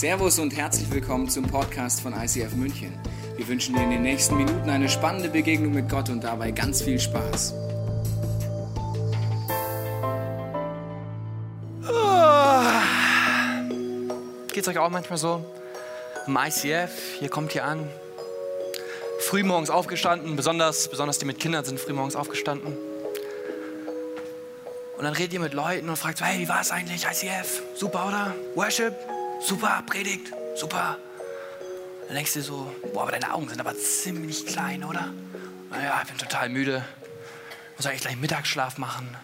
Servus und herzlich willkommen zum Podcast von ICF München. Wir wünschen dir in den nächsten Minuten eine spannende Begegnung mit Gott und dabei ganz viel Spaß. Geht es euch auch manchmal so? Im ICF, ihr kommt hier an, frühmorgens aufgestanden, besonders, besonders die mit Kindern sind frühmorgens aufgestanden. Und dann redet ihr mit Leuten und fragt, hey, wie war es eigentlich, ICF? Super, oder? Worship? Super, Predigt? Super. Dann denkst du dir so, boah, aber deine Augen sind aber ziemlich klein, oder? Naja, ich bin total müde. Muss eigentlich gleich Mittagsschlaf machen.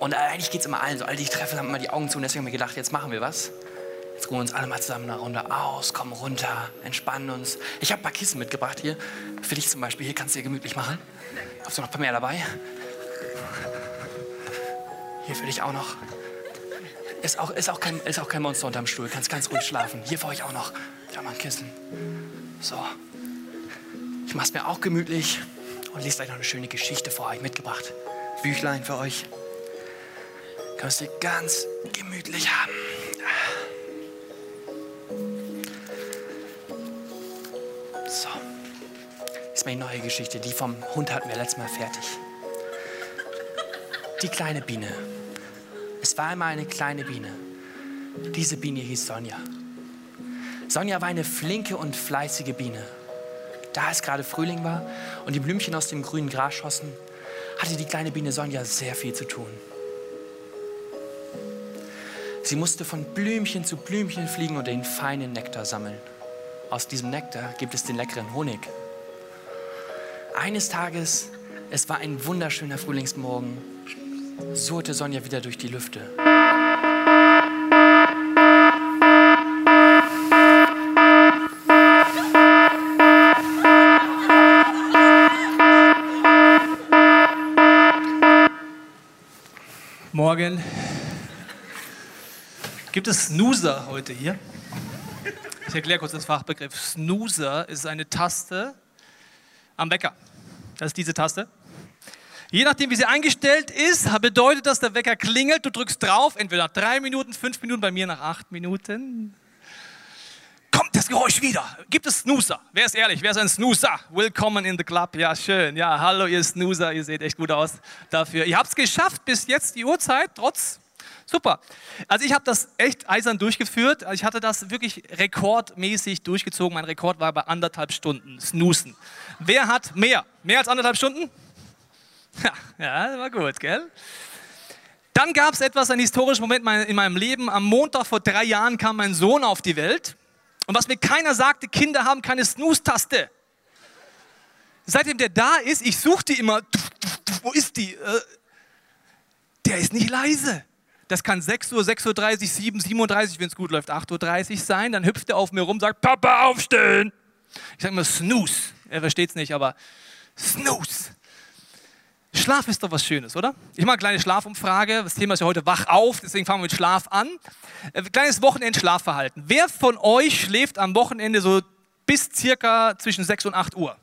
Und eigentlich geht es immer allen so. Alle, die ich treffe, haben immer die Augen zu. Und deswegen haben wir gedacht, jetzt machen wir was. Jetzt ruhen wir uns alle mal zusammen eine Runde aus, kommen runter, entspannen uns. Ich habe ein paar Kissen mitgebracht hier. Für dich zum Beispiel. Hier kannst du dir gemütlich machen. Hast du noch ein paar mehr dabei? Hier für dich auch noch. Ist auch, ist auch, kein, ist auch kein Monster unterm Stuhl. Kannst ganz ruhig schlafen. Hier für euch auch noch. Da mal ein Kissen. So. Ich mach's mir auch gemütlich und lese euch noch eine schöne Geschichte vor euch mitgebracht. Büchlein für euch. Kannst du ganz gemütlich haben. So. Ist meine neue Geschichte. Die vom Hund hatten wir letztes Mal fertig. Die kleine Biene. Es war einmal eine kleine Biene. Diese Biene hieß Sonja. Sonja war eine flinke und fleißige Biene. Da es gerade Frühling war und die Blümchen aus dem grünen Gras schossen, hatte die kleine Biene Sonja sehr viel zu tun. Sie musste von Blümchen zu Blümchen fliegen und den feinen Nektar sammeln. Aus diesem Nektar gibt es den leckeren Honig. Eines Tages, es war ein wunderschöner Frühlingsmorgen, surrte Sonja wieder durch die Lüfte. Morgen. Gibt es Snoozer heute hier? Ich erkläre kurz das Fachbegriff. Snoozer ist eine Taste am Wecker. Das ist diese Taste. Je nachdem, wie sie eingestellt ist, bedeutet das, der Wecker klingelt, du drückst drauf, entweder nach drei Minuten, fünf Minuten, bei mir nach acht Minuten. Kommt das Geräusch wieder? Gibt es Snoozer? Wer ist ehrlich? Wer ist ein Snoozer? Willkommen in the club. Ja, schön. Ja, hallo, ihr Snoozer. Ihr seht echt gut aus dafür. Ihr habt es geschafft bis jetzt die Uhrzeit, trotz. Super. Also ich habe das echt eisern durchgeführt. Also ich hatte das wirklich rekordmäßig durchgezogen. Mein Rekord war bei anderthalb Stunden Snoosen. Wer hat mehr? Mehr als anderthalb Stunden? Ja, ja war gut, gell? Dann gab es etwas, einen historischen Moment in meinem Leben. Am Montag vor drei Jahren kam mein Sohn auf die Welt. Und was mir keiner sagte, Kinder haben keine Snooze-Taste. Seitdem der da ist, ich suche die immer. Wo ist die? Äh, der ist nicht leise. Das kann 6 Uhr, 6.30 Uhr, 7, 37, wenn es gut läuft, 8.30 Uhr sein. Dann hüpft er auf mir rum, sagt, Papa, aufstehen. Ich sage immer Snooze. Er versteht es nicht, aber Snooze. Schlaf ist doch was Schönes, oder? Ich mache eine kleine Schlafumfrage. Das Thema ist ja heute wach auf, deswegen fangen wir mit Schlaf an. Äh, kleines Wochenend-Schlafverhalten. Wer von euch schläft am Wochenende so bis circa zwischen 6 und 8 Uhr?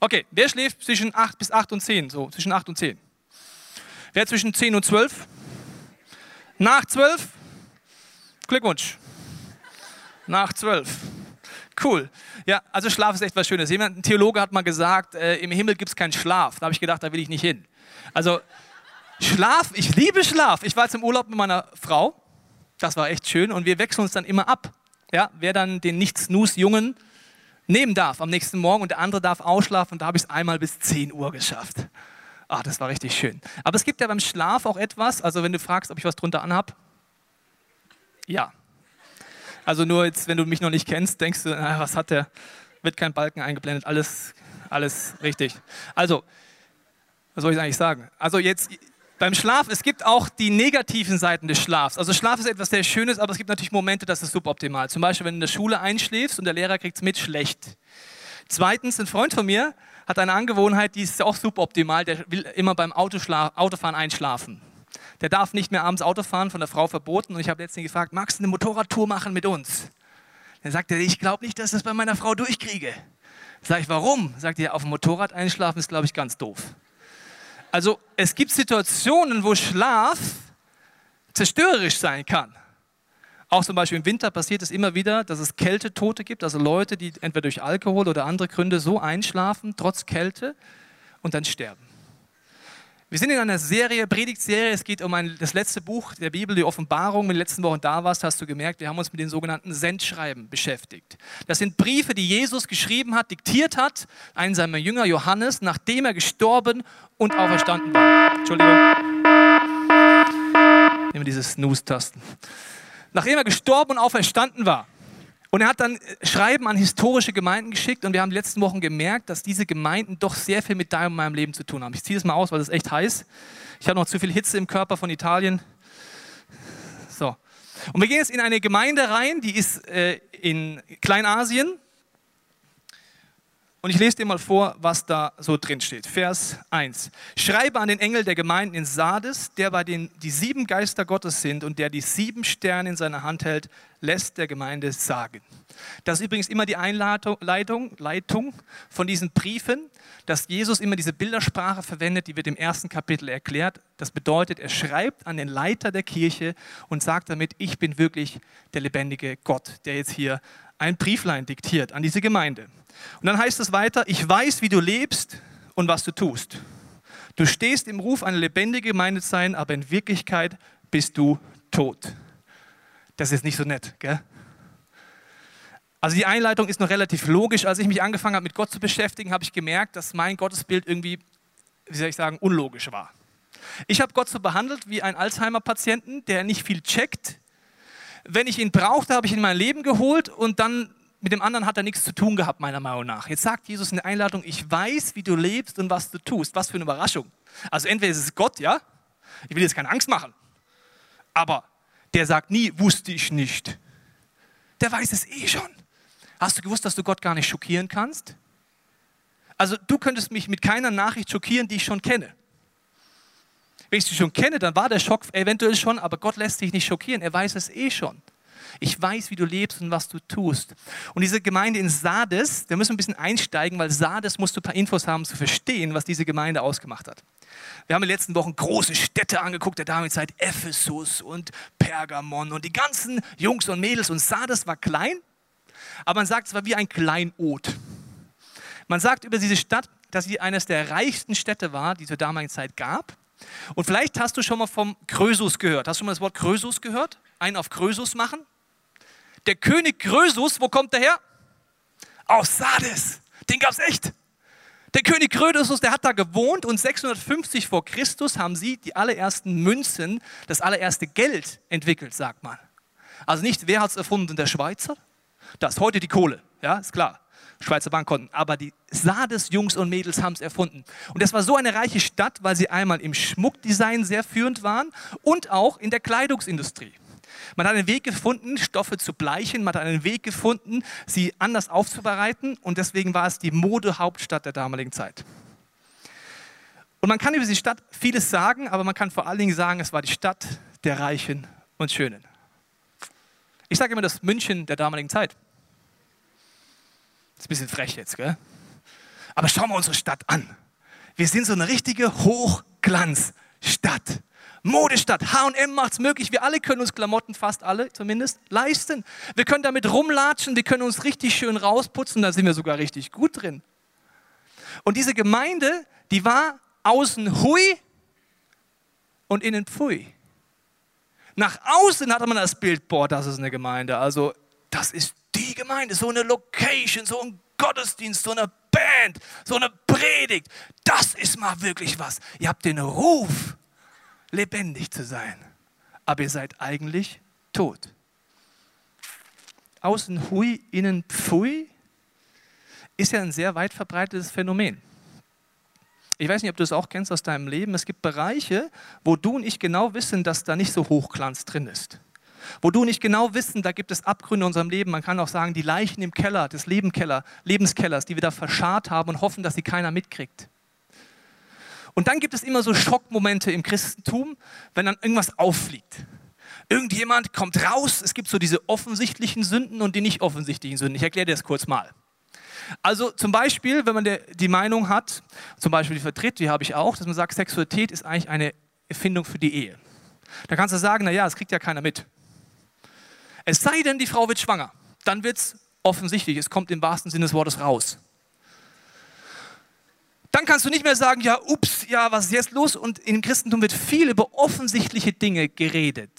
Okay, wer schläft zwischen 8 bis 8 und 10? So, zwischen 8 und 10. Wer zwischen 10 und 12? Nach 12? Glückwunsch. Nach 12. Cool. Ja, also Schlaf ist echt was Schönes. Jemand, ein Theologe hat mal gesagt, äh, im Himmel gibt es keinen Schlaf. Da habe ich gedacht, da will ich nicht hin. Also Schlaf, ich liebe Schlaf. Ich war jetzt im Urlaub mit meiner Frau. Das war echt schön. Und wir wechseln uns dann immer ab. Ja, wer dann den Nicht-Snooze-Jungen nehmen darf am nächsten Morgen und der andere darf ausschlafen. Und da habe ich es einmal bis 10 Uhr geschafft. Ah, das war richtig schön. Aber es gibt ja beim Schlaf auch etwas, also wenn du fragst, ob ich was drunter anhab. Ja, also nur jetzt, wenn du mich noch nicht kennst, denkst du, na, was hat der? Wird kein Balken eingeblendet, alles, alles richtig. Also, was soll ich eigentlich sagen? Also jetzt beim Schlaf, es gibt auch die negativen Seiten des Schlafs. Also Schlaf ist etwas sehr Schönes, aber es gibt natürlich Momente, das ist suboptimal. Zum Beispiel, wenn du in der Schule einschläfst und der Lehrer kriegt es mit, schlecht. Zweitens, ein Freund von mir hat eine Angewohnheit, die ist auch suboptimal, der will immer beim Autofahren einschlafen der darf nicht mehr abends Auto fahren, von der Frau verboten. Und ich habe letztens gefragt, magst du eine Motorradtour machen mit uns? Dann sagt er, ich glaube nicht, dass ich das bei meiner Frau durchkriege. Sag ich, warum? Sagt er, auf dem Motorrad einschlafen ist, glaube ich, ganz doof. Also es gibt Situationen, wo Schlaf zerstörerisch sein kann. Auch zum Beispiel im Winter passiert es immer wieder, dass es Kältetote gibt, also Leute, die entweder durch Alkohol oder andere Gründe so einschlafen, trotz Kälte, und dann sterben. Wir sind in einer Serie, Predigtserie. Es geht um ein, das letzte Buch der Bibel, die Offenbarung. Wenn du letzten Wochen da warst, hast du gemerkt, wir haben uns mit den sogenannten Sendschreiben beschäftigt. Das sind Briefe, die Jesus geschrieben hat, diktiert hat, einen seiner Jünger Johannes, nachdem er gestorben und auferstanden war. Entschuldigung. Nehmen wir diese Snooze-Tasten. Nachdem er gestorben und auferstanden war. Und er hat dann Schreiben an historische Gemeinden geschickt und wir haben die letzten Wochen gemerkt, dass diese Gemeinden doch sehr viel mit deinem und meinem Leben zu tun haben. Ich ziehe das mal aus, weil es echt heiß. Ich habe noch zu viel Hitze im Körper von Italien. So. Und wir gehen jetzt in eine Gemeinde rein, die ist äh, in Kleinasien. Und ich lese dir mal vor, was da so drin steht. Vers 1. Schreibe an den Engel der Gemeinden in Sardes, der bei den die sieben Geister Gottes sind und der die sieben Sterne in seiner Hand hält, lässt der Gemeinde sagen. Das ist übrigens immer die Einleitung Leitung von diesen Briefen, dass Jesus immer diese Bildersprache verwendet, die wird im ersten Kapitel erklärt. Das bedeutet, er schreibt an den Leiter der Kirche und sagt damit, ich bin wirklich der lebendige Gott, der jetzt hier ein Brieflein diktiert an diese Gemeinde. Und dann heißt es weiter, ich weiß, wie du lebst und was du tust. Du stehst im Ruf, eine lebendige Gemeinde zu sein, aber in Wirklichkeit bist du tot. Das ist nicht so nett, gell? Also die Einleitung ist noch relativ logisch. Als ich mich angefangen habe, mit Gott zu beschäftigen, habe ich gemerkt, dass mein Gottesbild irgendwie, wie soll ich sagen, unlogisch war. Ich habe Gott so behandelt wie ein Alzheimer-Patienten, der nicht viel checkt. Wenn ich ihn brauchte, habe ich ihn in mein Leben geholt und dann mit dem anderen hat er nichts zu tun gehabt, meiner Meinung nach. Jetzt sagt Jesus in der Einladung, ich weiß, wie du lebst und was du tust. Was für eine Überraschung. Also entweder ist es Gott, ja, ich will jetzt keine Angst machen, aber der sagt nie, wusste ich nicht. Der weiß es eh schon. Hast du gewusst, dass du Gott gar nicht schockieren kannst? Also du könntest mich mit keiner Nachricht schockieren, die ich schon kenne. Wenn ich sie schon kenne, dann war der Schock eventuell schon, aber Gott lässt sich nicht schockieren. Er weiß es eh schon. Ich weiß, wie du lebst und was du tust. Und diese Gemeinde in Sardes, da müssen wir ein bisschen einsteigen, weil Sardes musst du ein paar Infos haben, zu verstehen, was diese Gemeinde ausgemacht hat. Wir haben in den letzten Wochen große Städte angeguckt, der Damenszeit Ephesus und Pergamon und die ganzen Jungs und Mädels. Und Sardes war klein, aber man sagt, es war wie ein Kleinod. Man sagt über diese Stadt, dass sie eines der reichsten Städte war, die zur damaligen Zeit gab. Und vielleicht hast du schon mal vom Krösus gehört. Hast du schon mal das Wort Krösus gehört? Einen auf Krösus machen? Der König Krösus, wo kommt der her? Aus Sardes. Den gab es echt. Der König Krösus, der hat da gewohnt und 650 vor Christus haben sie die allerersten Münzen, das allererste Geld entwickelt, sagt man. Also nicht, wer hat es erfunden? Der Schweizer? Das heute die Kohle, ja, ist klar. Schweizer Bankkonten. Aber die Sardes-Jungs und Mädels haben es erfunden. Und das war so eine reiche Stadt, weil sie einmal im Schmuckdesign sehr führend waren und auch in der Kleidungsindustrie. Man hat einen Weg gefunden, Stoffe zu bleichen, man hat einen Weg gefunden, sie anders aufzubereiten und deswegen war es die Modehauptstadt der damaligen Zeit. Und man kann über die Stadt vieles sagen, aber man kann vor allen Dingen sagen, es war die Stadt der Reichen und Schönen. Ich sage immer das München der damaligen Zeit. Ist ein bisschen frech jetzt, gell? Aber schauen wir unsere Stadt an. Wir sind so eine richtige Hochglanzstadt. Modestadt. H&M macht es möglich. Wir alle können uns Klamotten, fast alle zumindest, leisten. Wir können damit rumlatschen, wir können uns richtig schön rausputzen, da sind wir sogar richtig gut drin. Und diese Gemeinde, die war außen hui und innen pfui. Nach außen hatte man das Bild, boah, das ist eine Gemeinde. Also das ist die Gemeinde, so eine Location, so ein Gottesdienst, so eine Band, so eine Predigt. Das ist mal wirklich was. Ihr habt den Ruf lebendig zu sein, aber ihr seid eigentlich tot. Außen hui, innen pfui ist ja ein sehr weit verbreitetes Phänomen. Ich weiß nicht, ob du es auch kennst aus deinem Leben. Es gibt Bereiche, wo du und ich genau wissen, dass da nicht so Hochglanz drin ist. Wo du nicht genau wissen, da gibt es Abgründe in unserem Leben. Man kann auch sagen, die Leichen im Keller, des Lebenskellers, die wir da verscharrt haben und hoffen, dass sie keiner mitkriegt. Und dann gibt es immer so Schockmomente im Christentum, wenn dann irgendwas auffliegt. Irgendjemand kommt raus, es gibt so diese offensichtlichen Sünden und die nicht offensichtlichen Sünden. Ich erkläre dir das kurz mal. Also zum Beispiel, wenn man die Meinung hat, zum Beispiel die vertritt, die habe ich auch, dass man sagt, Sexualität ist eigentlich eine Erfindung für die Ehe. Da kannst du sagen, naja, das kriegt ja keiner mit. Es sei denn, die Frau wird schwanger. Dann wird es offensichtlich, es kommt im wahrsten Sinne des Wortes raus. Dann kannst du nicht mehr sagen, ja, ups, ja, was ist jetzt los? Und im Christentum wird viel über offensichtliche Dinge geredet.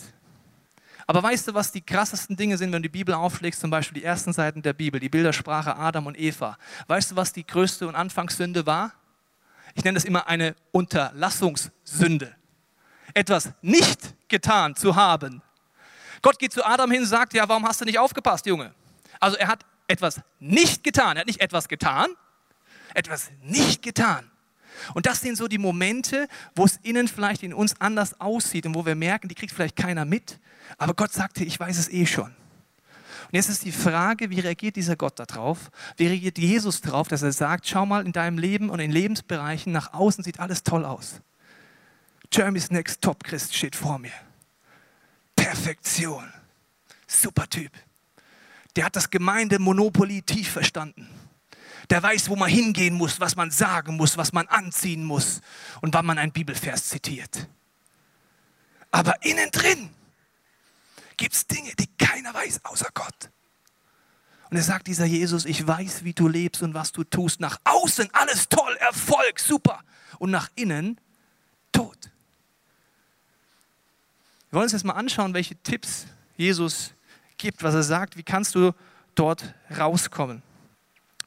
Aber weißt du, was die krassesten Dinge sind, wenn du die Bibel aufschlägst, zum Beispiel die ersten Seiten der Bibel, die Bildersprache Adam und Eva? Weißt du, was die größte und Anfangssünde war? Ich nenne das immer eine Unterlassungssünde. Etwas nicht getan zu haben. Gott geht zu Adam hin und sagt, ja, warum hast du nicht aufgepasst, Junge? Also er hat etwas nicht getan. Er hat nicht etwas getan, etwas nicht getan. Und das sind so die Momente, wo es innen vielleicht in uns anders aussieht und wo wir merken, die kriegt vielleicht keiner mit. Aber Gott sagte, ich weiß es eh schon. Und jetzt ist die Frage, wie reagiert dieser Gott darauf? Wie reagiert Jesus darauf, dass er sagt, schau mal in deinem Leben und in Lebensbereichen, nach außen sieht alles toll aus. Jeremy's Next Top Christ steht vor mir. Perfektion. Super Typ. Der hat das Gemeindemonopoly tief verstanden. Der weiß, wo man hingehen muss, was man sagen muss, was man anziehen muss und wann man einen Bibelvers zitiert. Aber innen drin gibt es Dinge, die keiner weiß außer Gott. Und er sagt dieser Jesus, ich weiß, wie du lebst und was du tust. Nach außen alles toll, Erfolg, super. Und nach innen tot. Wir wollen uns jetzt mal anschauen, welche Tipps Jesus gibt, was er sagt, wie kannst du dort rauskommen.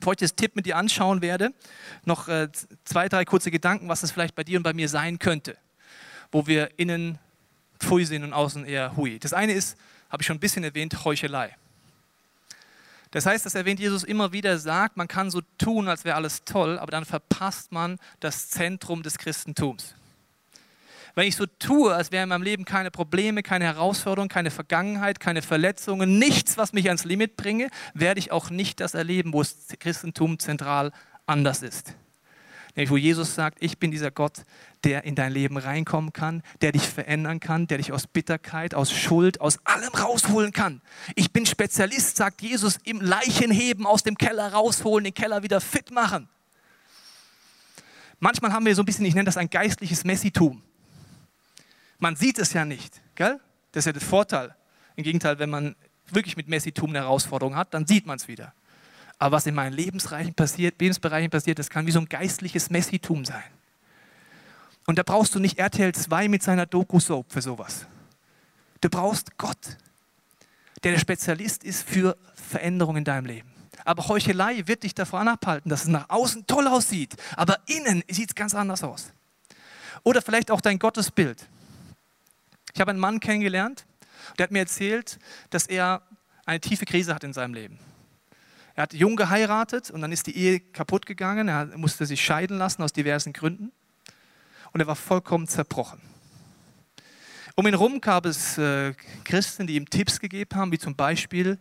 Bevor ich das Tipp mit dir anschauen werde, noch äh, zwei, drei kurze Gedanken, was es vielleicht bei dir und bei mir sein könnte, wo wir innen Pfui sind und außen eher Hui. Das eine ist, habe ich schon ein bisschen erwähnt, Heuchelei. Das heißt, das erwähnt Jesus immer wieder, sagt, man kann so tun, als wäre alles toll, aber dann verpasst man das Zentrum des Christentums. Wenn ich so tue, als wäre in meinem Leben keine Probleme, keine Herausforderungen, keine Vergangenheit, keine Verletzungen, nichts, was mich ans Limit bringe, werde ich auch nicht das erleben, wo das Christentum zentral anders ist. Nämlich wo Jesus sagt, ich bin dieser Gott, der in dein Leben reinkommen kann, der dich verändern kann, der dich aus Bitterkeit, aus Schuld, aus allem rausholen kann. Ich bin Spezialist, sagt Jesus, im Leichenheben aus dem Keller rausholen, den Keller wieder fit machen. Manchmal haben wir so ein bisschen, ich nenne das ein geistliches Messitum. Man sieht es ja nicht, gell? Das ist ja der Vorteil. Im Gegenteil, wenn man wirklich mit Messitum eine Herausforderung hat, dann sieht man es wieder. Aber was in meinen Lebensbereichen passiert, Lebensbereichen passiert, das kann wie so ein geistliches Messitum sein. Und da brauchst du nicht RTL 2 mit seiner Doku-Soap für sowas. Du brauchst Gott, der der Spezialist ist für Veränderungen in deinem Leben. Aber Heuchelei wird dich davon abhalten, dass es nach außen toll aussieht, aber innen sieht es ganz anders aus. Oder vielleicht auch dein Gottesbild. Ich habe einen Mann kennengelernt, der hat mir erzählt, dass er eine tiefe Krise hat in seinem Leben. Er hat jung geheiratet und dann ist die Ehe kaputt gegangen. Er musste sich scheiden lassen aus diversen Gründen. Und er war vollkommen zerbrochen. Um ihn herum gab es äh, Christen, die ihm Tipps gegeben haben, wie zum Beispiel,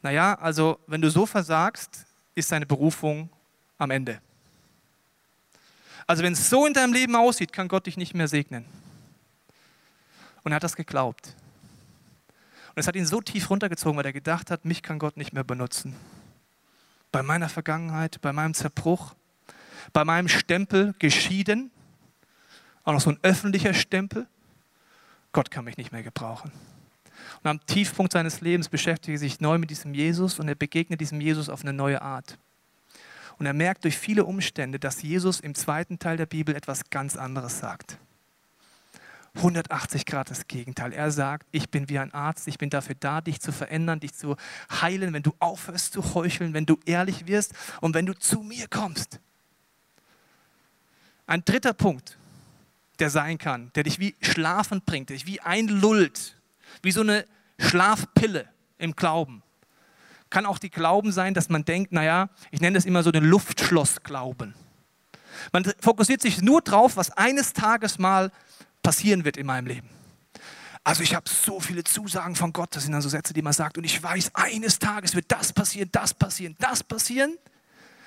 naja, also wenn du so versagst, ist deine Berufung am Ende. Also wenn es so in deinem Leben aussieht, kann Gott dich nicht mehr segnen. Und er hat das geglaubt. Und es hat ihn so tief runtergezogen, weil er gedacht hat, mich kann Gott nicht mehr benutzen. Bei meiner Vergangenheit, bei meinem Zerbruch, bei meinem Stempel geschieden, auch noch so ein öffentlicher Stempel. Gott kann mich nicht mehr gebrauchen. Und am Tiefpunkt seines Lebens beschäftigt er sich neu mit diesem Jesus und er begegnet diesem Jesus auf eine neue Art. Und er merkt durch viele Umstände, dass Jesus im zweiten Teil der Bibel etwas ganz anderes sagt. 180 Grad das Gegenteil. Er sagt, ich bin wie ein Arzt, ich bin dafür da, dich zu verändern, dich zu heilen, wenn du aufhörst zu heucheln, wenn du ehrlich wirst und wenn du zu mir kommst. Ein dritter Punkt, der sein kann, der dich wie schlafend bringt, dich wie einlullt, wie so eine Schlafpille im Glauben. Kann auch die Glauben sein, dass man denkt, naja, ich nenne das immer so den Luftschlossglauben. Man fokussiert sich nur drauf, was eines Tages mal passieren wird in meinem Leben. Also ich habe so viele Zusagen von Gott, das sind dann so Sätze, die man sagt, und ich weiß, eines Tages wird das passieren, das passieren, das passieren.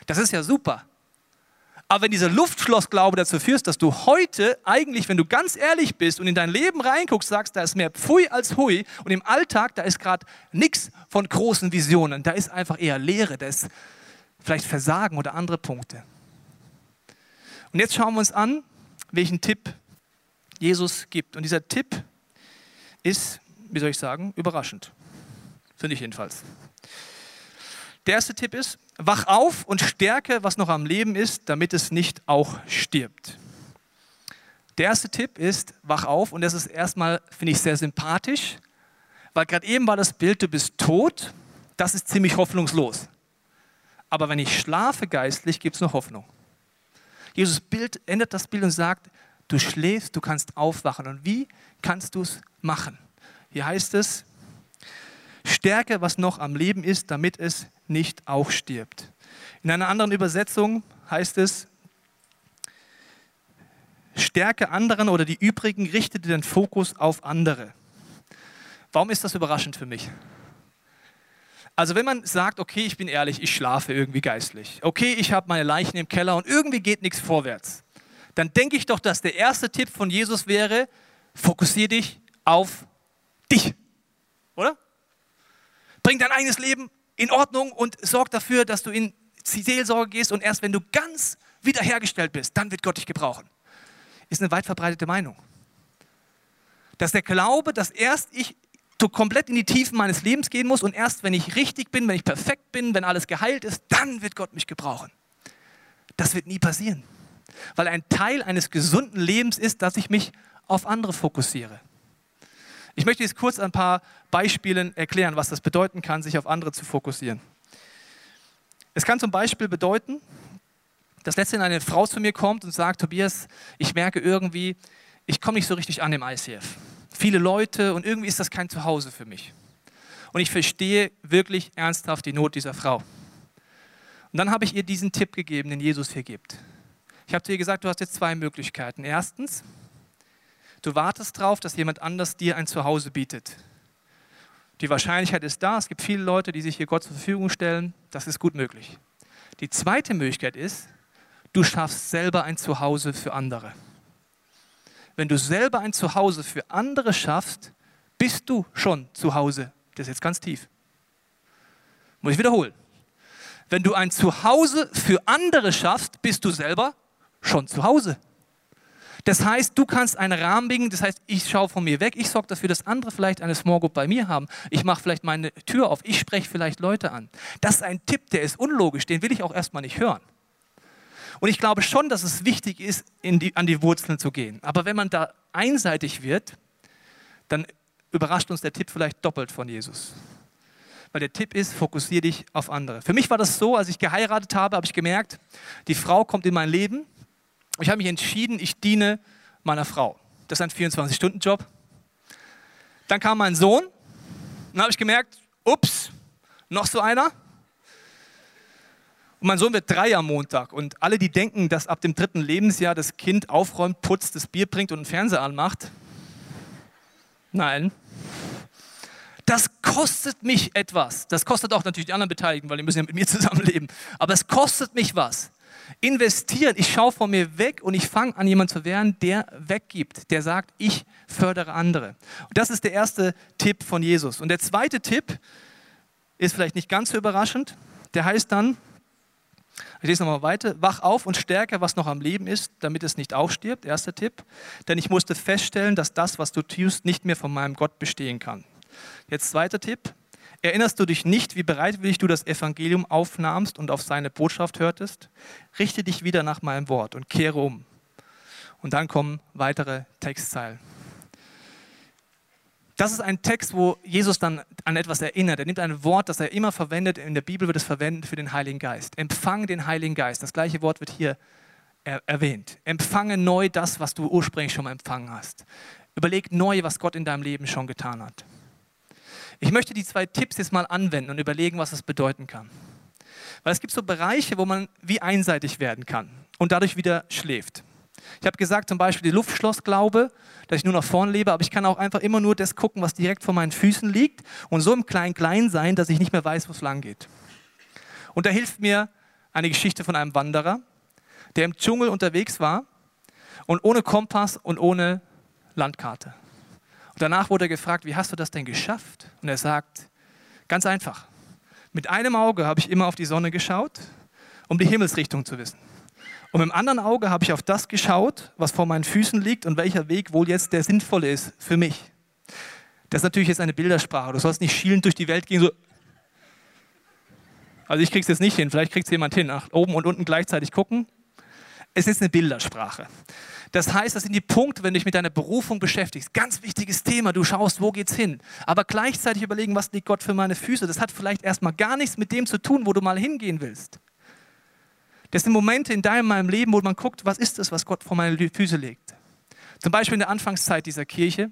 Das ist ja super. Aber wenn dieser Luftschlossglaube dazu führt, dass du heute eigentlich, wenn du ganz ehrlich bist und in dein Leben reinguckst, sagst, da ist mehr Pfui als Hui und im Alltag, da ist gerade nichts von großen Visionen, da ist einfach eher Leere, da ist vielleicht Versagen oder andere Punkte. Und jetzt schauen wir uns an, welchen Tipp Jesus gibt. Und dieser Tipp ist, wie soll ich sagen, überraschend. Finde ich jedenfalls. Der erste Tipp ist, wach auf und stärke, was noch am Leben ist, damit es nicht auch stirbt. Der erste Tipp ist, wach auf und das ist erstmal, finde ich, sehr sympathisch, weil gerade eben war das Bild, du bist tot, das ist ziemlich hoffnungslos. Aber wenn ich schlafe geistlich, gibt es noch Hoffnung. Jesus Bild ändert das Bild und sagt, du schläfst, du kannst aufwachen. Und wie kannst du es machen? Hier heißt es, stärke, was noch am Leben ist, damit es nicht auch stirbt. In einer anderen Übersetzung heißt es, stärke anderen oder die übrigen, richte den Fokus auf andere. Warum ist das überraschend für mich? Also wenn man sagt, okay, ich bin ehrlich, ich schlafe irgendwie geistlich, okay, ich habe meine Leichen im Keller und irgendwie geht nichts vorwärts, dann denke ich doch, dass der erste Tipp von Jesus wäre, fokussiere dich auf dich. Oder? Bring dein eigenes Leben in Ordnung und sorg dafür, dass du in Seelsorge gehst und erst wenn du ganz wiederhergestellt bist, dann wird Gott dich gebrauchen. Ist eine weit verbreitete Meinung. Dass der Glaube, dass erst ich so komplett in die Tiefen meines Lebens gehen muss und erst wenn ich richtig bin, wenn ich perfekt bin, wenn alles geheilt ist, dann wird Gott mich gebrauchen. Das wird nie passieren, weil ein Teil eines gesunden Lebens ist, dass ich mich auf andere fokussiere. Ich möchte jetzt kurz ein paar Beispielen erklären, was das bedeuten kann, sich auf andere zu fokussieren. Es kann zum Beispiel bedeuten, dass letztendlich eine Frau zu mir kommt und sagt, Tobias, ich merke irgendwie, ich komme nicht so richtig an im ICF viele Leute und irgendwie ist das kein Zuhause für mich. Und ich verstehe wirklich ernsthaft die Not dieser Frau. Und dann habe ich ihr diesen Tipp gegeben, den Jesus hier gibt. Ich habe ihr gesagt, du hast jetzt zwei Möglichkeiten. Erstens, du wartest darauf, dass jemand anders dir ein Zuhause bietet. Die Wahrscheinlichkeit ist da, es gibt viele Leute, die sich hier Gott zur Verfügung stellen, das ist gut möglich. Die zweite Möglichkeit ist, du schaffst selber ein Zuhause für andere wenn du selber ein Zuhause für andere schaffst, bist du schon zu Hause. Das ist jetzt ganz tief. Muss ich wiederholen. Wenn du ein Zuhause für andere schaffst, bist du selber schon zu Hause. Das heißt, du kannst einen Rahmen biegen, das heißt, ich schaue von mir weg, ich sorge dafür, dass andere vielleicht eine Small Group bei mir haben. Ich mache vielleicht meine Tür auf, ich spreche vielleicht Leute an. Das ist ein Tipp, der ist unlogisch, den will ich auch erstmal nicht hören. Und ich glaube schon, dass es wichtig ist, die, an die Wurzeln zu gehen. Aber wenn man da einseitig wird, dann überrascht uns der Tipp vielleicht doppelt von Jesus. Weil der Tipp ist, fokussiere dich auf andere. Für mich war das so, als ich geheiratet habe, habe ich gemerkt, die Frau kommt in mein Leben. Ich habe mich entschieden, ich diene meiner Frau. Das ist ein 24-Stunden-Job. Dann kam mein Sohn. Dann habe ich gemerkt, ups, noch so einer. Und mein Sohn wird drei am Montag. Und alle, die denken, dass ab dem dritten Lebensjahr das Kind aufräumt, putzt, das Bier bringt und einen Fernseher anmacht, nein. Das kostet mich etwas. Das kostet auch natürlich die anderen Beteiligten, weil die müssen ja mit mir zusammenleben. Aber es kostet mich was. Investieren. Ich schaue von mir weg und ich fange an, jemand zu werden, der weggibt, der sagt, ich fördere andere. Und das ist der erste Tipp von Jesus. Und der zweite Tipp ist vielleicht nicht ganz so überraschend. Der heißt dann, ich lese nochmal weiter. Wach auf und stärke, was noch am Leben ist, damit es nicht aufstirbt. Erster Tipp. Denn ich musste feststellen, dass das, was du tust, nicht mehr von meinem Gott bestehen kann. Jetzt zweiter Tipp. Erinnerst du dich nicht, wie bereitwillig du das Evangelium aufnahmst und auf seine Botschaft hörtest? Richte dich wieder nach meinem Wort und kehre um. Und dann kommen weitere Textzeilen. Das ist ein Text, wo Jesus dann an etwas erinnert. Er nimmt ein Wort, das er immer verwendet. In der Bibel wird es verwendet für den Heiligen Geist. Empfang den Heiligen Geist. Das gleiche Wort wird hier er erwähnt. Empfange neu das, was du ursprünglich schon empfangen hast. Überleg neu, was Gott in deinem Leben schon getan hat. Ich möchte die zwei Tipps jetzt mal anwenden und überlegen, was das bedeuten kann. Weil es gibt so Bereiche, wo man wie einseitig werden kann und dadurch wieder schläft. Ich habe gesagt, zum Beispiel die Luftschlossglaube, dass ich nur nach vorne lebe, aber ich kann auch einfach immer nur das gucken, was direkt vor meinen Füßen liegt und so im Klein-Klein sein, dass ich nicht mehr weiß, wo es lang geht. Und da hilft mir eine Geschichte von einem Wanderer, der im Dschungel unterwegs war und ohne Kompass und ohne Landkarte. Danach wurde er gefragt, wie hast du das denn geschafft? Und er sagt, ganz einfach, mit einem Auge habe ich immer auf die Sonne geschaut, um die Himmelsrichtung zu wissen. Und mit dem anderen Auge habe ich auf das geschaut, was vor meinen Füßen liegt und welcher Weg wohl jetzt der sinnvolle ist für mich. Das ist natürlich jetzt eine Bildersprache. Du sollst nicht schielend durch die Welt gehen, so. Also ich krieg's jetzt nicht hin, vielleicht kriegt es jemand hin. Nach oben und unten gleichzeitig gucken. Es ist eine Bildersprache. Das heißt, das sind die Punkte, wenn du dich mit deiner Berufung beschäftigst. Ganz wichtiges Thema. Du schaust, wo geht's hin. Aber gleichzeitig überlegen, was liegt Gott für meine Füße. Das hat vielleicht erstmal gar nichts mit dem zu tun, wo du mal hingehen willst. Das sind Momente in deinem meinem Leben, wo man guckt, was ist das, was Gott vor meine Füße legt. Zum Beispiel in der Anfangszeit dieser Kirche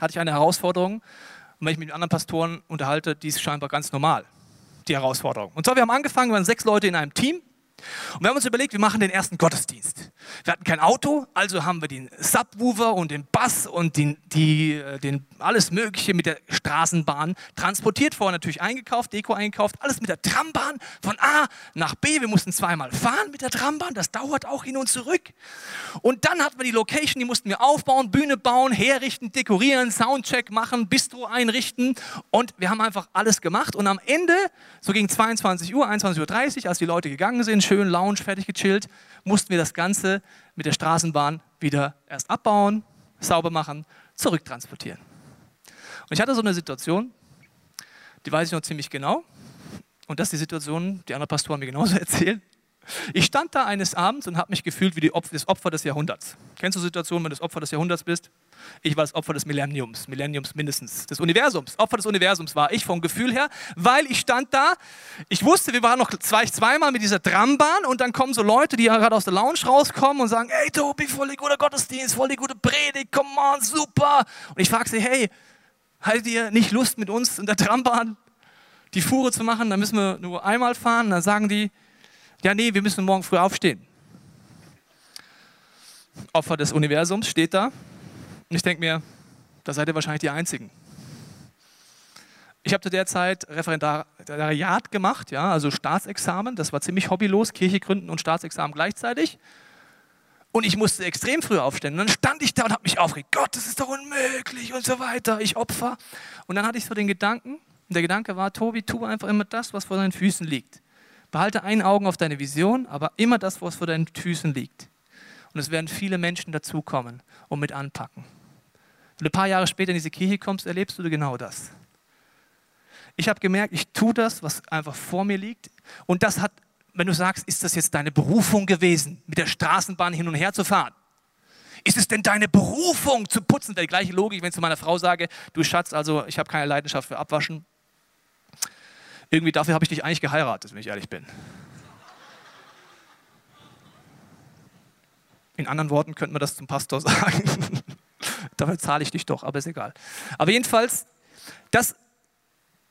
hatte ich eine Herausforderung. Und wenn ich mich mit anderen Pastoren unterhalte, die ist scheinbar ganz normal, die Herausforderung. Und zwar, wir haben angefangen, wir waren sechs Leute in einem Team. Und wir haben uns überlegt, wir machen den ersten Gottesdienst. Wir hatten kein Auto, also haben wir den Subwoofer und den Bass und den, die, äh, den, alles Mögliche mit der Straßenbahn transportiert, vorher natürlich eingekauft, Deko eingekauft, alles mit der Trambahn von A nach B. Wir mussten zweimal fahren mit der Trambahn, das dauert auch hin und zurück. Und dann hatten wir die Location, die mussten wir aufbauen, Bühne bauen, herrichten, dekorieren, Soundcheck machen, Bistro einrichten und wir haben einfach alles gemacht und am Ende, so gegen 22 Uhr, 21.30 Uhr, als die Leute gegangen sind, schön Lounge, fertig gechillt, mussten wir das Ganze mit der Straßenbahn wieder erst abbauen, sauber machen, zurücktransportieren. Und ich hatte so eine Situation, die weiß ich noch ziemlich genau. Und das ist die Situation, die anderen Pastoren mir genauso erzählen. Ich stand da eines Abends und habe mich gefühlt wie Opfer, das Opfer des Jahrhunderts. Kennst du Situationen, wenn du das Opfer des Jahrhunderts bist? Ich war das Opfer des Millenniums, Millenniums mindestens, des Universums. Opfer des Universums war ich vom Gefühl her, weil ich stand da, ich wusste, wir waren noch zwei, zweimal mit dieser Trambahn und dann kommen so Leute, die ja gerade aus der Lounge rauskommen und sagen, hey Tobi, voll die gute Gottesdienst, voll die gute Predigt, come on, super. Und ich frage sie, hey, hattet ihr nicht Lust mit uns in der Trambahn die Fuhre zu machen? Dann müssen wir nur einmal fahren. Dann sagen die, ja nee, wir müssen morgen früh aufstehen. Opfer des Universums steht da und ich denke mir, da seid ihr wahrscheinlich die Einzigen. Ich habe zu der Zeit Referendariat gemacht, ja, also Staatsexamen. Das war ziemlich hobbylos, Kirche gründen und Staatsexamen gleichzeitig. Und ich musste extrem früh aufstehen. Und dann stand ich da und habe mich aufgeregt. Gott, das ist doch unmöglich und so weiter. Ich Opfer. Und dann hatte ich so den Gedanken, und der Gedanke war, Tobi, tu einfach immer das, was vor deinen Füßen liegt. Behalte ein Augen auf deine Vision, aber immer das, was vor deinen Füßen liegt. Und es werden viele Menschen dazukommen und mit anpacken. Wenn du ein paar Jahre später in diese Kirche kommst, erlebst du genau das. Ich habe gemerkt, ich tue das, was einfach vor mir liegt. Und das hat, wenn du sagst, ist das jetzt deine Berufung gewesen, mit der Straßenbahn hin und her zu fahren? Ist es denn deine Berufung zu putzen? Die gleiche Logik, wenn ich zu meiner Frau sage, du Schatz, also ich habe keine Leidenschaft für Abwaschen. Irgendwie dafür habe ich dich eigentlich geheiratet, wenn ich ehrlich bin. In anderen Worten könnte man das zum Pastor sagen. Dafür zahle ich dich doch, aber ist egal. Aber jedenfalls, das,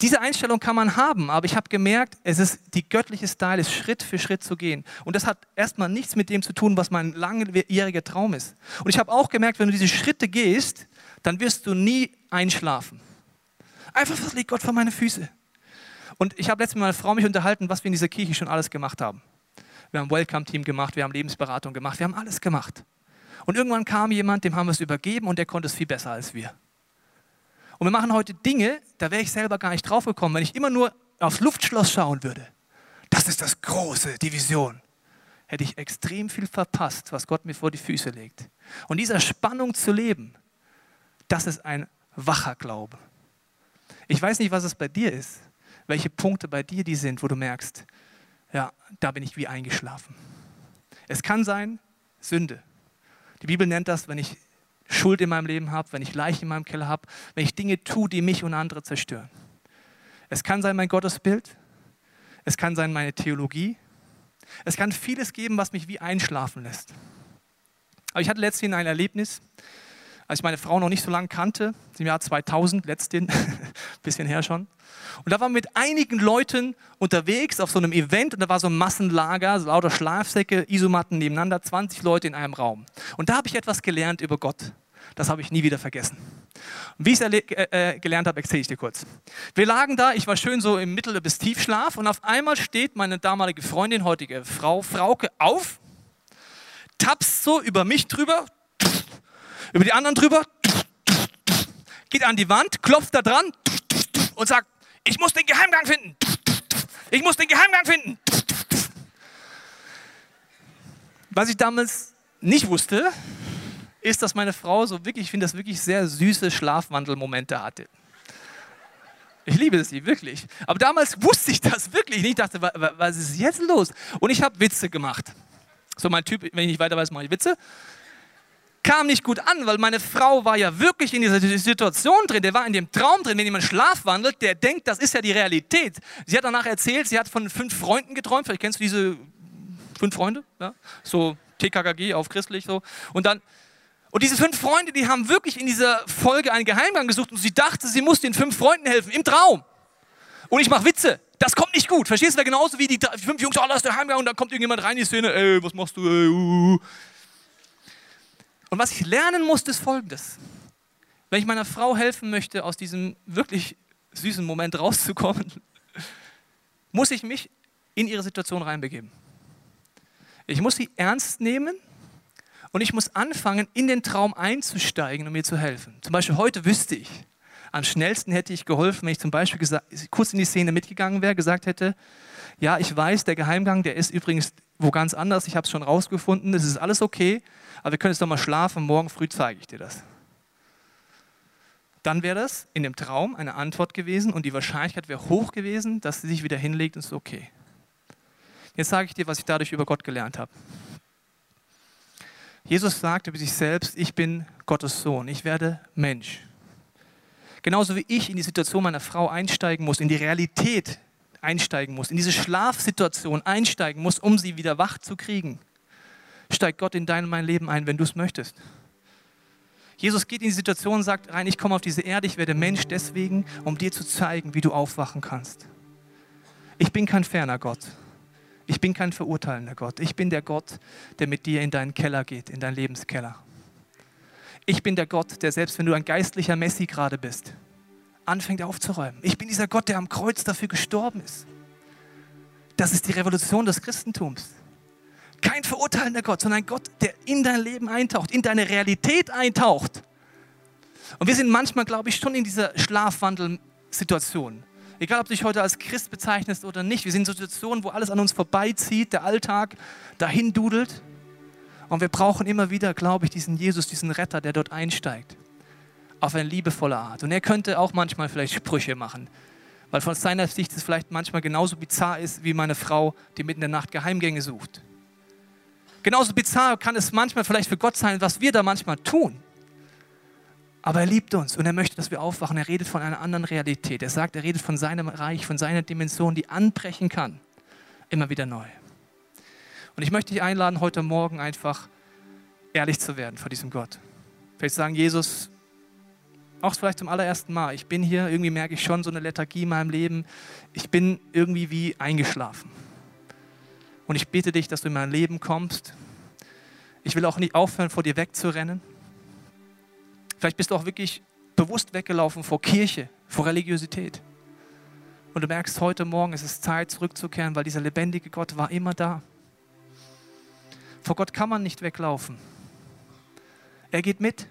diese Einstellung kann man haben, aber ich habe gemerkt, es ist die göttliche Style, ist Schritt für Schritt zu gehen. Und das hat erstmal nichts mit dem zu tun, was mein langjähriger Traum ist. Und ich habe auch gemerkt, wenn du diese Schritte gehst, dann wirst du nie einschlafen. Einfach, was liegt Gott vor meine Füße? Und ich habe letztens mit meiner Frau mich unterhalten, was wir in dieser Kirche schon alles gemacht haben. Wir haben Welcome-Team gemacht, wir haben Lebensberatung gemacht, wir haben alles gemacht. Und irgendwann kam jemand, dem haben wir es übergeben und der konnte es viel besser als wir. Und wir machen heute Dinge, da wäre ich selber gar nicht drauf gekommen, wenn ich immer nur aufs Luftschloss schauen würde. Das ist das große, die Vision. Hätte ich extrem viel verpasst, was Gott mir vor die Füße legt. Und dieser Spannung zu leben, das ist ein wacher Glaube. Ich weiß nicht, was es bei dir ist, welche Punkte bei dir die sind, wo du merkst, ja, da bin ich wie eingeschlafen. Es kann sein, Sünde. Die Bibel nennt das, wenn ich Schuld in meinem Leben habe, wenn ich Leichen in meinem Keller habe, wenn ich Dinge tue, die mich und andere zerstören. Es kann sein mein Gottesbild, es kann sein meine Theologie, es kann vieles geben, was mich wie einschlafen lässt. Aber ich hatte letztens ein Erlebnis, als ich meine Frau noch nicht so lange kannte, im Jahr 2000, letztens, bisschen her schon. Und da waren wir mit einigen Leuten unterwegs auf so einem Event und da war so ein Massenlager, so lauter Schlafsäcke, Isomatten nebeneinander, 20 Leute in einem Raum. Und da habe ich etwas gelernt über Gott. Das habe ich nie wieder vergessen. Und wie ich es äh, äh, gelernt habe, erzähle ich dir kurz. Wir lagen da, ich war schön so im Mittel- bis Tiefschlaf und auf einmal steht meine damalige Freundin, heutige Frau Frauke, auf, tapst so über mich drüber, über die anderen drüber, geht an die Wand, klopft da dran und sagt, ich muss den Geheimgang finden. Ich muss den Geheimgang finden. Was ich damals nicht wusste, ist, dass meine Frau so wirklich, ich finde das wirklich sehr süße Schlafwandelmomente hatte. Ich liebe sie, wirklich. Aber damals wusste ich das wirklich nicht. Ich dachte, was ist jetzt los? Und ich habe Witze gemacht. So mein Typ, wenn ich nicht weiter weiß, mache ich Witze. Kam nicht gut an, weil meine Frau war ja wirklich in dieser Situation drin, der war in dem Traum drin, wenn jemand Schlaf wandelt, der denkt, das ist ja die Realität. Sie hat danach erzählt, sie hat von fünf Freunden geträumt, vielleicht kennst du diese fünf Freunde, ja? so TKKG auf christlich so. Und dann und diese fünf Freunde, die haben wirklich in dieser Folge einen Geheimgang gesucht und sie dachte, sie muss den fünf Freunden helfen im Traum. Und ich mache Witze. Das kommt nicht gut. Verstehst du? Genauso wie die fünf Jungs, oh, da ist der Geheimgang und dann kommt irgendjemand rein in die Szene, ey, was machst du? Ey, uh, uh. Und was ich lernen musste, ist folgendes. Wenn ich meiner Frau helfen möchte, aus diesem wirklich süßen Moment rauszukommen, muss ich mich in ihre Situation reinbegeben. Ich muss sie ernst nehmen und ich muss anfangen, in den Traum einzusteigen, um mir zu helfen. Zum Beispiel heute wüsste ich, am schnellsten hätte ich geholfen, wenn ich zum Beispiel gesagt, kurz in die Szene mitgegangen wäre, gesagt hätte, ja, ich weiß, der Geheimgang, der ist übrigens wo ganz anders, ich habe es schon rausgefunden, es ist alles okay, aber wir können jetzt doch mal schlafen, morgen früh zeige ich dir das. Dann wäre das in dem Traum eine Antwort gewesen und die Wahrscheinlichkeit wäre hoch gewesen, dass sie sich wieder hinlegt und ist okay. Jetzt sage ich dir, was ich dadurch über Gott gelernt habe. Jesus sagt über sich selbst, ich bin Gottes Sohn, ich werde Mensch. Genauso wie ich in die Situation meiner Frau einsteigen muss, in die Realität einsteigen muss, in diese Schlafsituation einsteigen muss, um sie wieder wach zu kriegen, steigt Gott in dein und mein Leben ein, wenn du es möchtest. Jesus geht in die Situation und sagt rein, ich komme auf diese Erde, ich werde Mensch deswegen, um dir zu zeigen, wie du aufwachen kannst. Ich bin kein ferner Gott. Ich bin kein verurteilender Gott. Ich bin der Gott, der mit dir in deinen Keller geht, in deinen Lebenskeller. Ich bin der Gott, der selbst wenn du ein geistlicher Messi gerade bist, anfängt aufzuräumen. Ich bin dieser Gott, der am Kreuz dafür gestorben ist. Das ist die Revolution des Christentums. Kein verurteilender Gott, sondern ein Gott, der in dein Leben eintaucht, in deine Realität eintaucht. Und wir sind manchmal, glaube ich, schon in dieser Schlafwandelsituation. Egal, ob du dich heute als Christ bezeichnest oder nicht, wir sind in Situationen, wo alles an uns vorbeizieht, der Alltag dahin dudelt. Und wir brauchen immer wieder, glaube ich, diesen Jesus, diesen Retter, der dort einsteigt. Auf eine liebevolle Art. Und er könnte auch manchmal vielleicht Sprüche machen. Weil von seiner Sicht es vielleicht manchmal genauso bizarr ist, wie meine Frau, die mitten in der Nacht Geheimgänge sucht. Genauso bizarr kann es manchmal vielleicht für Gott sein, was wir da manchmal tun. Aber er liebt uns und er möchte, dass wir aufwachen. Er redet von einer anderen Realität. Er sagt, er redet von seinem Reich, von seiner Dimension, die anbrechen kann. Immer wieder neu. Und ich möchte dich einladen, heute Morgen einfach ehrlich zu werden vor diesem Gott. Vielleicht sagen, Jesus, auch vielleicht zum allerersten Mal, ich bin hier, irgendwie merke ich schon so eine Lethargie in meinem Leben. Ich bin irgendwie wie eingeschlafen. Und ich bitte dich, dass du in mein Leben kommst. Ich will auch nicht aufhören, vor dir wegzurennen. Vielleicht bist du auch wirklich bewusst weggelaufen vor Kirche, vor Religiosität. Und du merkst heute Morgen, es ist Zeit zurückzukehren, weil dieser lebendige Gott war immer da. Vor Gott kann man nicht weglaufen. Er geht mit.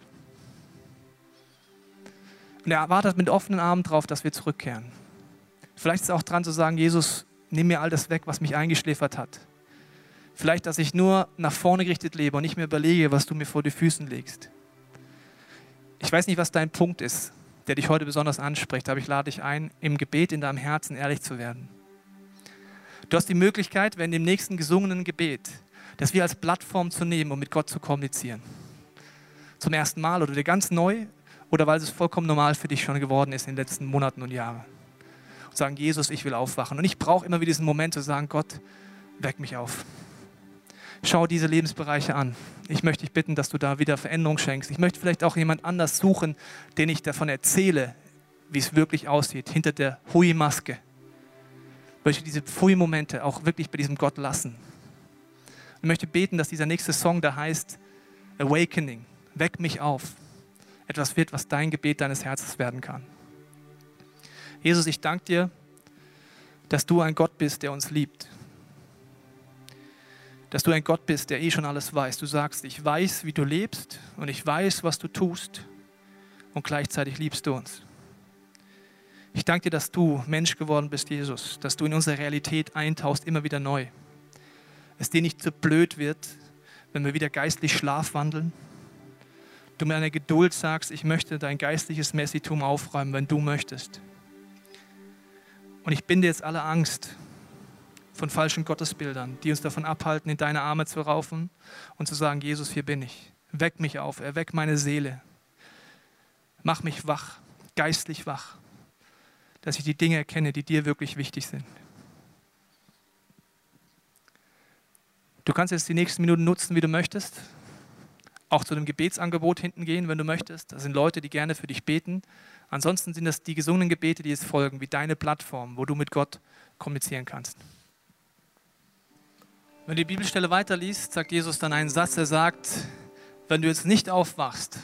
Und er wartet mit offenen Armen drauf, dass wir zurückkehren. Vielleicht ist es auch dran zu sagen, Jesus, nimm mir all das weg, was mich eingeschläfert hat. Vielleicht, dass ich nur nach vorne gerichtet lebe und nicht mehr überlege, was du mir vor die Füßen legst. Ich weiß nicht, was dein Punkt ist, der dich heute besonders anspricht, aber ich lade dich ein, im Gebet in deinem Herzen ehrlich zu werden. Du hast die Möglichkeit, wenn im nächsten gesungenen Gebet, das wir als Plattform zu nehmen, um mit Gott zu kommunizieren. Zum ersten Mal oder dir ganz neu oder weil es vollkommen normal für dich schon geworden ist in den letzten Monaten und Jahren. Und sagen, Jesus, ich will aufwachen. Und ich brauche immer wieder diesen Moment zu sagen, Gott, weck mich auf. Schau diese Lebensbereiche an. Ich möchte dich bitten, dass du da wieder Veränderung schenkst. Ich möchte vielleicht auch jemand anders suchen, den ich davon erzähle, wie es wirklich aussieht, hinter der Hui-Maske. Ich möchte diese Pfui-Momente auch wirklich bei diesem Gott lassen. Ich möchte beten, dass dieser nächste Song da heißt Awakening. Weck mich auf. Etwas wird, was dein Gebet deines Herzens werden kann. Jesus, ich danke dir, dass du ein Gott bist, der uns liebt dass du ein Gott bist, der eh schon alles weiß. Du sagst, ich weiß, wie du lebst und ich weiß, was du tust und gleichzeitig liebst du uns. Ich danke dir, dass du Mensch geworden bist, Jesus, dass du in unsere Realität eintauchst, immer wieder neu. Es dir nicht zu blöd wird, wenn wir wieder geistlich schlafwandeln, Du mit einer Geduld sagst, ich möchte dein geistliches Messitum aufräumen, wenn du möchtest. Und ich binde jetzt alle Angst von falschen Gottesbildern, die uns davon abhalten, in deine Arme zu raufen und zu sagen, Jesus, hier bin ich. Weck mich auf, erweck meine Seele. Mach mich wach, geistlich wach, dass ich die Dinge erkenne, die dir wirklich wichtig sind. Du kannst jetzt die nächsten Minuten nutzen, wie du möchtest. Auch zu dem Gebetsangebot hinten gehen, wenn du möchtest. Das sind Leute, die gerne für dich beten. Ansonsten sind das die gesungenen Gebete, die jetzt folgen, wie deine Plattform, wo du mit Gott kommunizieren kannst. Wenn du die Bibelstelle weiterliest, sagt Jesus dann einen Satz, er sagt, wenn du jetzt nicht aufwachst,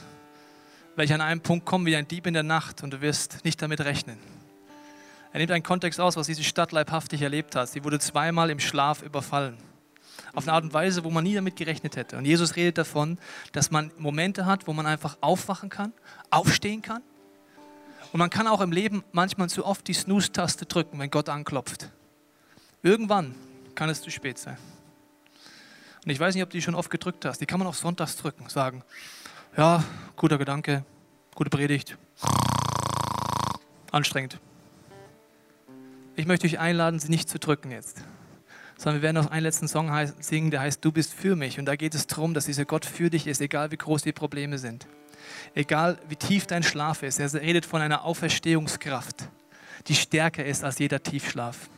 werde ich an einem Punkt kommen wie ein Dieb in der Nacht und du wirst nicht damit rechnen. Er nimmt einen Kontext aus, was diese Stadt leibhaftig erlebt hat. Sie wurde zweimal im Schlaf überfallen. Auf eine Art und Weise, wo man nie damit gerechnet hätte. Und Jesus redet davon, dass man Momente hat, wo man einfach aufwachen kann, aufstehen kann. Und man kann auch im Leben manchmal zu oft die Snooze-Taste drücken, wenn Gott anklopft. Irgendwann kann es zu spät sein. Und ich weiß nicht, ob du die schon oft gedrückt hast. Die kann man auch sonntags drücken, sagen, ja, guter Gedanke, gute Predigt, anstrengend. Ich möchte euch einladen, sie nicht zu drücken jetzt, sondern wir werden noch einen letzten Song singen, der heißt Du bist für mich. Und da geht es darum, dass dieser Gott für dich ist, egal wie groß die Probleme sind. Egal wie tief dein Schlaf ist. Er redet von einer Auferstehungskraft, die stärker ist als jeder Tiefschlaf.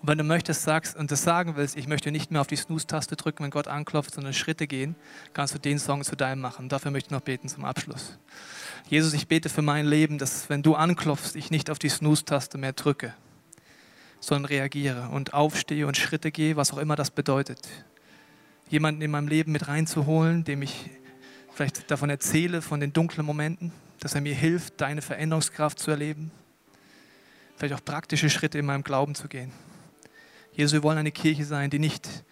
Und wenn du möchtest, sagst und das sagen willst, ich möchte nicht mehr auf die Snooze-Taste drücken, wenn Gott anklopft, sondern Schritte gehen, kannst du den Song zu deinem machen. Dafür möchte ich noch beten zum Abschluss. Jesus, ich bete für mein Leben, dass wenn du anklopfst, ich nicht auf die Snooze-Taste mehr drücke, sondern reagiere und aufstehe und Schritte gehe, was auch immer das bedeutet. Jemanden in meinem Leben mit reinzuholen, dem ich vielleicht davon erzähle, von den dunklen Momenten, dass er mir hilft, deine Veränderungskraft zu erleben vielleicht auch praktische Schritte in meinem Glauben zu gehen. Jesus, wir wollen eine Kirche sein, die nicht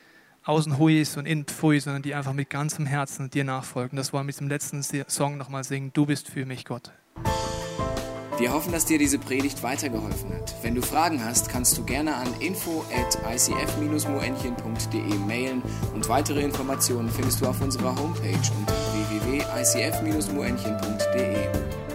außen hui ist und innen pfui, sondern die einfach mit ganzem Herzen dir nachfolgen. Das wollen wir mit dem letzten Song nochmal singen. Du bist für mich Gott. Wir hoffen, dass dir diese Predigt weitergeholfen hat. Wenn du Fragen hast, kannst du gerne an info at icf-moenchen.de mailen und weitere Informationen findest du auf unserer Homepage unter www.icf-moenchen.de.